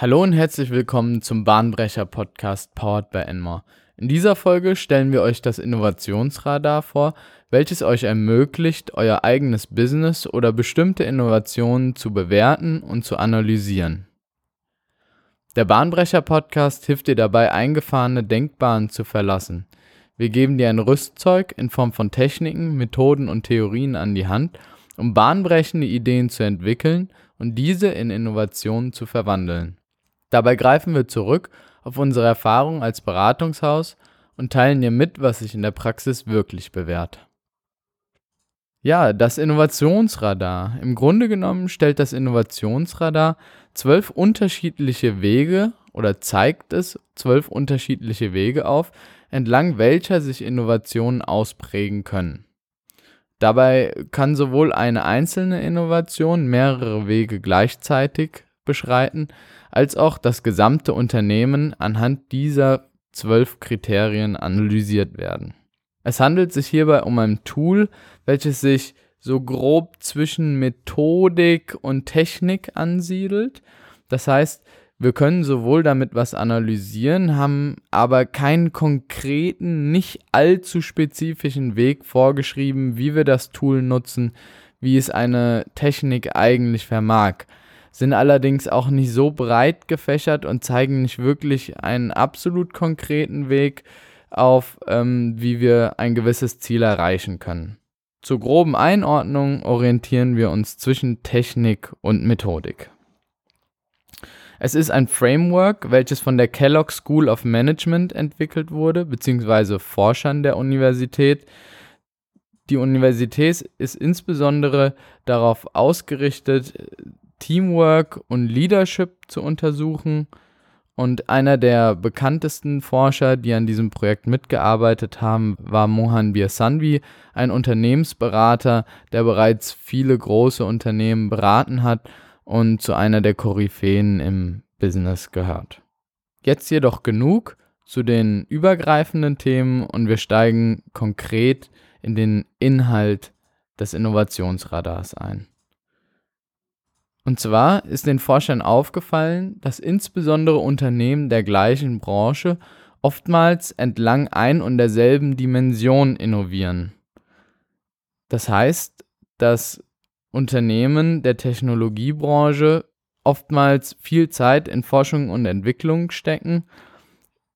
Hallo und herzlich willkommen zum Bahnbrecher Podcast Powered by Enmore. In dieser Folge stellen wir euch das Innovationsradar vor, welches euch ermöglicht, euer eigenes Business oder bestimmte Innovationen zu bewerten und zu analysieren. Der Bahnbrecher Podcast hilft dir dabei, eingefahrene Denkbahnen zu verlassen. Wir geben dir ein Rüstzeug in Form von Techniken, Methoden und Theorien an die Hand, um bahnbrechende Ideen zu entwickeln und diese in Innovationen zu verwandeln. Dabei greifen wir zurück auf unsere Erfahrung als Beratungshaus und teilen dir mit, was sich in der Praxis wirklich bewährt. Ja, das Innovationsradar. Im Grunde genommen stellt das Innovationsradar zwölf unterschiedliche Wege oder zeigt es zwölf unterschiedliche Wege auf, entlang welcher sich Innovationen ausprägen können. Dabei kann sowohl eine einzelne Innovation mehrere Wege gleichzeitig beschreiten, als auch das gesamte Unternehmen anhand dieser zwölf Kriterien analysiert werden. Es handelt sich hierbei um ein Tool, welches sich so grob zwischen Methodik und Technik ansiedelt. Das heißt, wir können sowohl damit was analysieren, haben aber keinen konkreten, nicht allzu spezifischen Weg vorgeschrieben, wie wir das Tool nutzen, wie es eine Technik eigentlich vermag sind allerdings auch nicht so breit gefächert und zeigen nicht wirklich einen absolut konkreten Weg auf, ähm, wie wir ein gewisses Ziel erreichen können. Zur groben Einordnung orientieren wir uns zwischen Technik und Methodik. Es ist ein Framework, welches von der Kellogg School of Management entwickelt wurde, beziehungsweise Forschern der Universität. Die Universität ist insbesondere darauf ausgerichtet, Teamwork und Leadership zu untersuchen. Und einer der bekanntesten Forscher, die an diesem Projekt mitgearbeitet haben, war Mohan Birsanvi, ein Unternehmensberater, der bereits viele große Unternehmen beraten hat und zu einer der Koryphäen im Business gehört. Jetzt jedoch genug zu den übergreifenden Themen und wir steigen konkret in den Inhalt des Innovationsradars ein. Und zwar ist den Forschern aufgefallen, dass insbesondere Unternehmen der gleichen Branche oftmals entlang ein und derselben Dimension innovieren. Das heißt, dass Unternehmen der Technologiebranche oftmals viel Zeit in Forschung und Entwicklung stecken.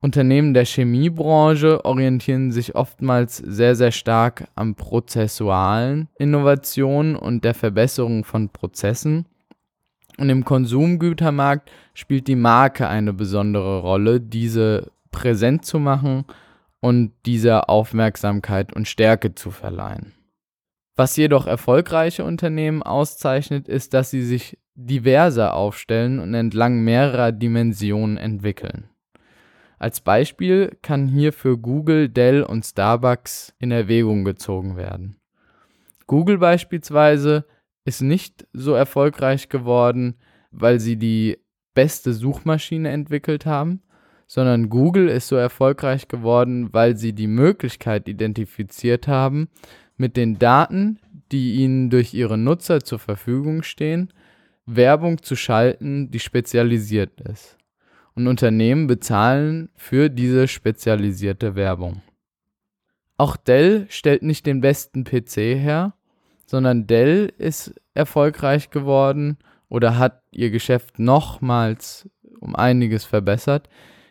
Unternehmen der Chemiebranche orientieren sich oftmals sehr, sehr stark am prozessualen Innovationen und der Verbesserung von Prozessen. Und im Konsumgütermarkt spielt die Marke eine besondere Rolle, diese präsent zu machen und dieser Aufmerksamkeit und Stärke zu verleihen. Was jedoch erfolgreiche Unternehmen auszeichnet, ist, dass sie sich diverser aufstellen und entlang mehrerer Dimensionen entwickeln. Als Beispiel kann hierfür Google, Dell und Starbucks in Erwägung gezogen werden. Google beispielsweise ist nicht so erfolgreich geworden, weil sie die beste Suchmaschine entwickelt haben, sondern Google ist so erfolgreich geworden, weil sie die Möglichkeit identifiziert haben, mit den Daten, die ihnen durch ihre Nutzer zur Verfügung stehen, Werbung zu schalten, die spezialisiert ist. Und Unternehmen bezahlen für diese spezialisierte Werbung. Auch Dell stellt nicht den besten PC her, sondern Dell ist erfolgreich geworden oder hat ihr Geschäft nochmals um einiges verbessert,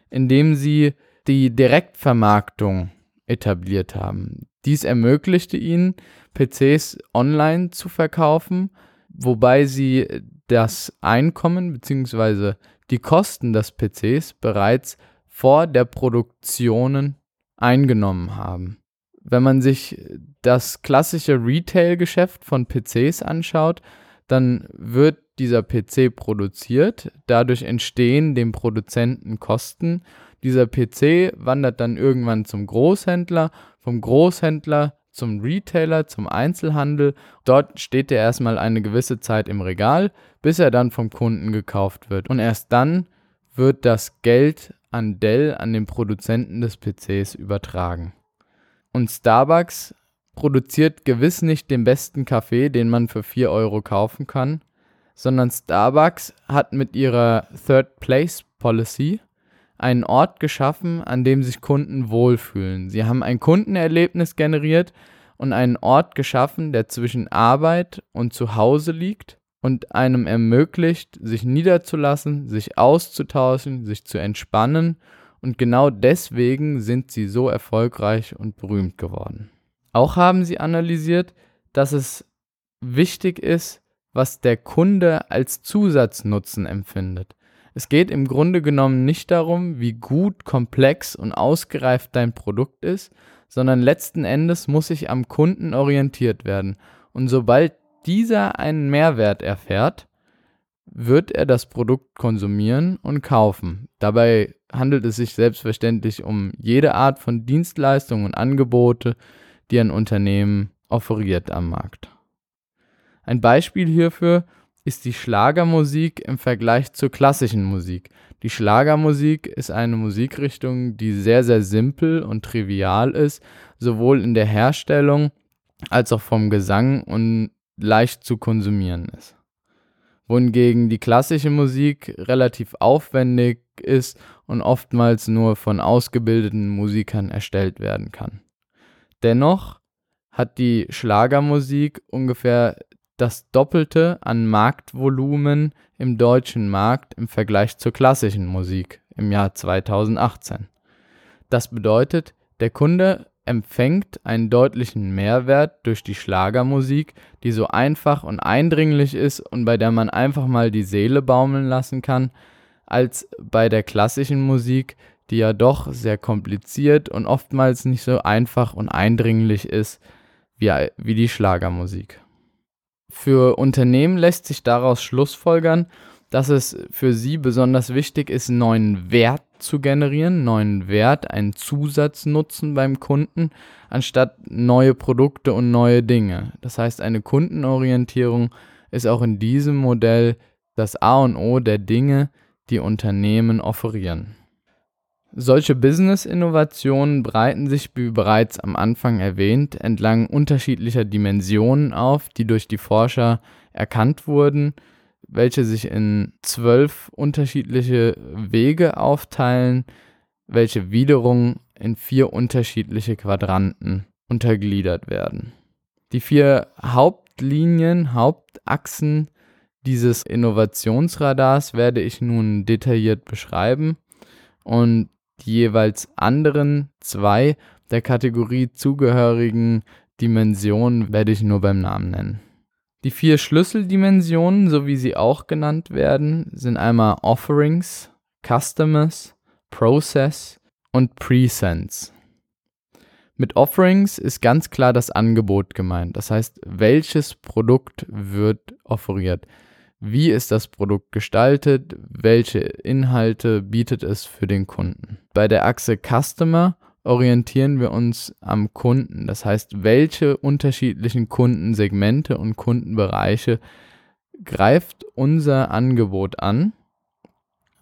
indem sie die Direktvermarktung etabliert haben. Dies ermöglichte ihnen, PCs online zu verkaufen, wobei sie das Einkommen bzw. die Kosten des PCs bereits vor der Produktion eingenommen haben. Wenn man sich das klassische Retail-Geschäft von PCs anschaut, dann wird dieser PC produziert, dadurch entstehen dem Produzenten Kosten. Dieser PC wandert dann irgendwann zum Großhändler, vom Großhändler zum Retailer, zum Einzelhandel. Dort steht er erstmal eine gewisse Zeit im Regal, bis er dann vom Kunden gekauft wird. Und erst dann wird das Geld an Dell, an den Produzenten des PCs übertragen. Und Starbucks produziert gewiss nicht den besten Kaffee, den man für 4 Euro kaufen kann, sondern Starbucks hat mit ihrer Third Place Policy einen Ort geschaffen, an dem sich Kunden wohlfühlen. Sie haben ein Kundenerlebnis generiert und einen Ort geschaffen, der zwischen Arbeit und Zuhause liegt und einem ermöglicht, sich niederzulassen, sich auszutauschen, sich zu entspannen und genau deswegen sind sie so erfolgreich und berühmt geworden. Auch haben sie analysiert, dass es wichtig ist, was der Kunde als Zusatznutzen empfindet. Es geht im Grunde genommen nicht darum, wie gut, komplex und ausgereift dein Produkt ist, sondern letzten Endes muss sich am Kunden orientiert werden. Und sobald dieser einen Mehrwert erfährt, wird er das Produkt konsumieren und kaufen. Dabei handelt es sich selbstverständlich um jede Art von Dienstleistungen und Angebote, die ein Unternehmen offeriert am Markt. Ein Beispiel hierfür ist die Schlagermusik im Vergleich zur klassischen Musik. Die Schlagermusik ist eine Musikrichtung, die sehr, sehr simpel und trivial ist, sowohl in der Herstellung als auch vom Gesang und leicht zu konsumieren ist. Wohingegen die klassische Musik relativ aufwendig ist und oftmals nur von ausgebildeten Musikern erstellt werden kann. Dennoch hat die Schlagermusik ungefähr das Doppelte an Marktvolumen im deutschen Markt im Vergleich zur klassischen Musik im Jahr 2018. Das bedeutet, der Kunde empfängt einen deutlichen Mehrwert durch die Schlagermusik, die so einfach und eindringlich ist und bei der man einfach mal die Seele baumeln lassen kann, als bei der klassischen Musik, die ja doch sehr kompliziert und oftmals nicht so einfach und eindringlich ist wie, wie die Schlagermusik. Für Unternehmen lässt sich daraus schlussfolgern, dass es für sie besonders wichtig ist, neuen Wert zu generieren, neuen Wert, einen Zusatznutzen beim Kunden, anstatt neue Produkte und neue Dinge. Das heißt, eine Kundenorientierung ist auch in diesem Modell das A und O der Dinge, die Unternehmen offerieren. Solche Business-Innovationen breiten sich, wie bereits am Anfang erwähnt, entlang unterschiedlicher Dimensionen auf, die durch die Forscher erkannt wurden, welche sich in zwölf unterschiedliche Wege aufteilen, welche wiederum in vier unterschiedliche Quadranten untergliedert werden. Die vier Hauptlinien, Hauptachsen dieses Innovationsradars werde ich nun detailliert beschreiben und die jeweils anderen zwei der Kategorie zugehörigen Dimensionen werde ich nur beim Namen nennen. Die vier Schlüsseldimensionen, so wie sie auch genannt werden, sind einmal Offerings, Customers, Process und Presence. Mit Offerings ist ganz klar das Angebot gemeint. Das heißt, welches Produkt wird offeriert? Wie ist das Produkt gestaltet? Welche Inhalte bietet es für den Kunden? Bei der Achse Customer orientieren wir uns am Kunden. Das heißt, welche unterschiedlichen Kundensegmente und Kundenbereiche greift unser Angebot an?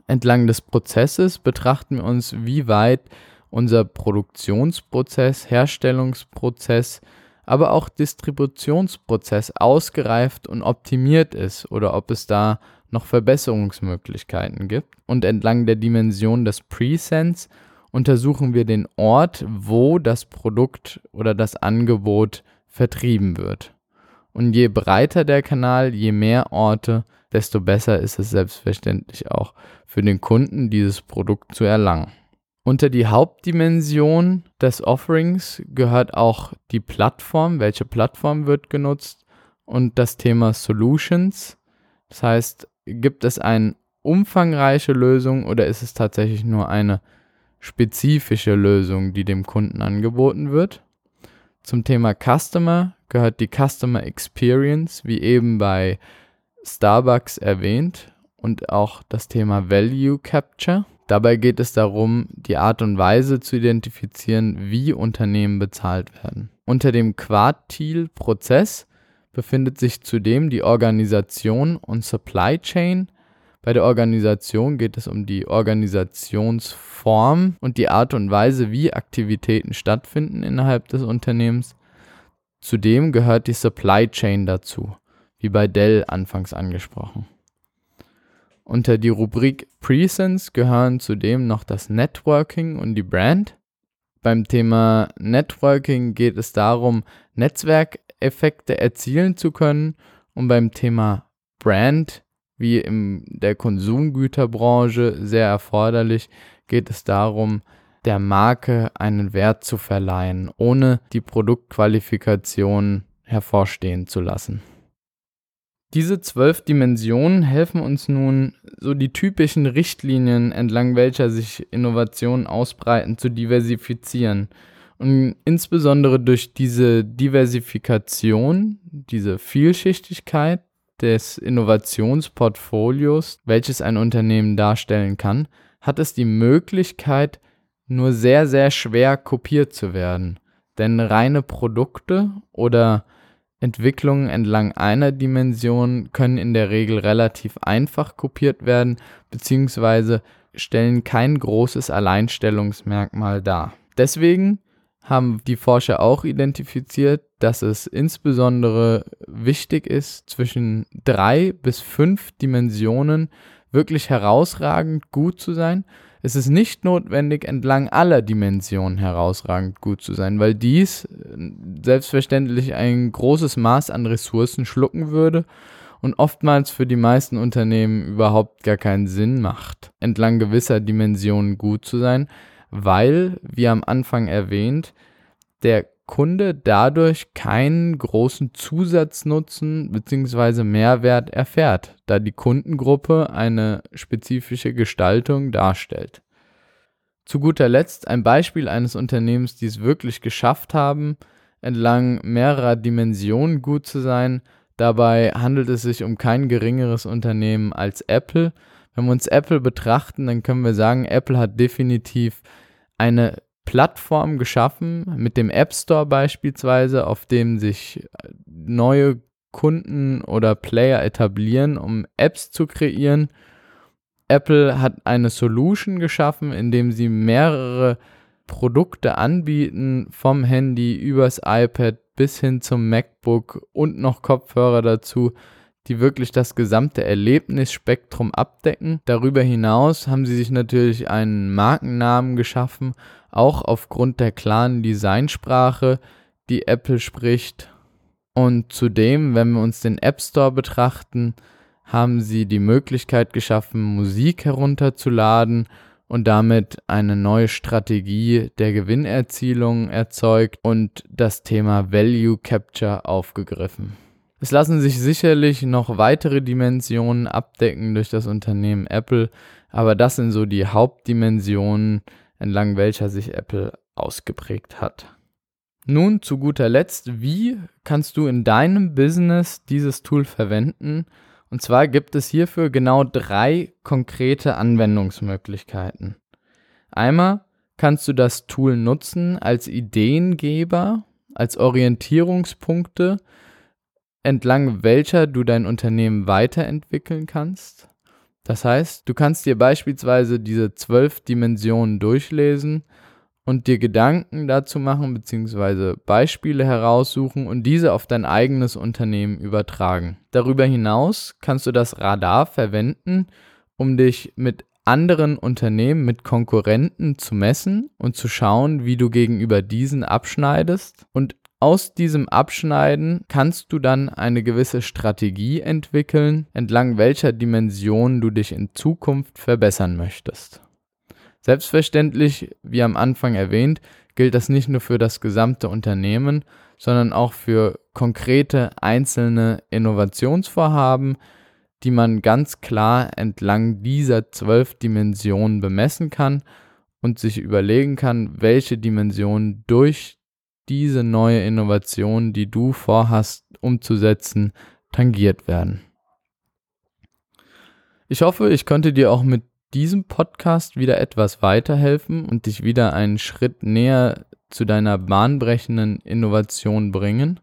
Entlang des Prozesses betrachten wir uns, wie weit unser Produktionsprozess, Herstellungsprozess, aber auch Distributionsprozess ausgereift und optimiert ist oder ob es da noch Verbesserungsmöglichkeiten gibt. Und entlang der Dimension des Presents untersuchen wir den Ort, wo das Produkt oder das Angebot vertrieben wird. Und je breiter der Kanal, je mehr Orte, desto besser ist es selbstverständlich auch für den Kunden, dieses Produkt zu erlangen. Unter die Hauptdimension des Offerings gehört auch die Plattform, welche Plattform wird genutzt und das Thema Solutions. Das heißt, gibt es eine umfangreiche Lösung oder ist es tatsächlich nur eine spezifische Lösung, die dem Kunden angeboten wird? Zum Thema Customer gehört die Customer Experience, wie eben bei Starbucks erwähnt, und auch das Thema Value Capture. Dabei geht es darum, die Art und Weise zu identifizieren, wie Unternehmen bezahlt werden. Unter dem Quartil-Prozess befindet sich zudem die Organisation und Supply Chain. Bei der Organisation geht es um die Organisationsform und die Art und Weise, wie Aktivitäten stattfinden innerhalb des Unternehmens. Zudem gehört die Supply Chain dazu. wie bei Dell anfangs angesprochen. Unter die Rubrik Presence gehören zudem noch das Networking und die Brand. Beim Thema Networking geht es darum, Netzwerkeffekte erzielen zu können und beim Thema Brand, wie in der Konsumgüterbranche sehr erforderlich, geht es darum, der Marke einen Wert zu verleihen, ohne die Produktqualifikation hervorstehen zu lassen. Diese zwölf Dimensionen helfen uns nun, so die typischen Richtlinien, entlang welcher sich Innovationen ausbreiten, zu diversifizieren. Und insbesondere durch diese Diversifikation, diese Vielschichtigkeit des Innovationsportfolios, welches ein Unternehmen darstellen kann, hat es die Möglichkeit, nur sehr, sehr schwer kopiert zu werden. Denn reine Produkte oder Entwicklungen entlang einer Dimension können in der Regel relativ einfach kopiert werden, beziehungsweise stellen kein großes Alleinstellungsmerkmal dar. Deswegen haben die Forscher auch identifiziert, dass es insbesondere wichtig ist, zwischen drei bis fünf Dimensionen wirklich herausragend gut zu sein es ist nicht notwendig, entlang aller Dimensionen herausragend gut zu sein, weil dies äh, selbstverständlich ein großes Maß an Ressourcen schlucken würde und oftmals für die meisten Unternehmen überhaupt gar keinen Sinn macht, entlang gewisser Dimensionen gut zu sein, weil, wie am Anfang erwähnt, der Kunde dadurch keinen großen Zusatznutzen bzw. Mehrwert erfährt, da die Kundengruppe eine spezifische Gestaltung darstellt. Zu guter Letzt ein Beispiel eines Unternehmens, die es wirklich geschafft haben, entlang mehrerer Dimensionen gut zu sein. Dabei handelt es sich um kein geringeres Unternehmen als Apple. Wenn wir uns Apple betrachten, dann können wir sagen, Apple hat definitiv eine Plattform geschaffen, mit dem App Store beispielsweise, auf dem sich äh, neue Kunden oder Player etablieren, um Apps zu kreieren. Apple hat eine Solution geschaffen, indem sie mehrere Produkte anbieten, vom Handy übers iPad bis hin zum MacBook und noch Kopfhörer dazu, die wirklich das gesamte Erlebnisspektrum abdecken. Darüber hinaus haben sie sich natürlich einen Markennamen geschaffen auch aufgrund der klaren Designsprache, die Apple spricht. Und zudem, wenn wir uns den App Store betrachten, haben sie die Möglichkeit geschaffen, Musik herunterzuladen und damit eine neue Strategie der Gewinnerzielung erzeugt und das Thema Value Capture aufgegriffen. Es lassen sich sicherlich noch weitere Dimensionen abdecken durch das Unternehmen Apple, aber das sind so die Hauptdimensionen, entlang welcher sich Apple ausgeprägt hat. Nun zu guter Letzt, wie kannst du in deinem Business dieses Tool verwenden? Und zwar gibt es hierfür genau drei konkrete Anwendungsmöglichkeiten. Einmal kannst du das Tool nutzen als Ideengeber, als Orientierungspunkte, entlang welcher du dein Unternehmen weiterentwickeln kannst. Das heißt, du kannst dir beispielsweise diese zwölf Dimensionen durchlesen und dir Gedanken dazu machen bzw. Beispiele heraussuchen und diese auf dein eigenes Unternehmen übertragen. Darüber hinaus kannst du das Radar verwenden, um dich mit anderen Unternehmen, mit Konkurrenten zu messen und zu schauen, wie du gegenüber diesen abschneidest und aus diesem Abschneiden kannst du dann eine gewisse Strategie entwickeln, entlang welcher Dimension du dich in Zukunft verbessern möchtest. Selbstverständlich, wie am Anfang erwähnt, gilt das nicht nur für das gesamte Unternehmen, sondern auch für konkrete einzelne Innovationsvorhaben, die man ganz klar entlang dieser zwölf Dimensionen bemessen kann und sich überlegen kann, welche Dimension durch diese neue Innovation, die du vorhast umzusetzen, tangiert werden. Ich hoffe, ich konnte dir auch mit diesem Podcast wieder etwas weiterhelfen und dich wieder einen Schritt näher zu deiner bahnbrechenden Innovation bringen.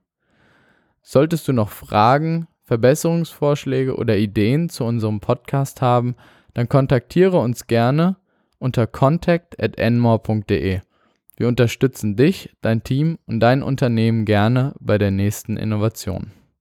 Solltest du noch Fragen, Verbesserungsvorschläge oder Ideen zu unserem Podcast haben, dann kontaktiere uns gerne unter contact@enmore.de. Wir unterstützen dich, dein Team und dein Unternehmen gerne bei der nächsten Innovation.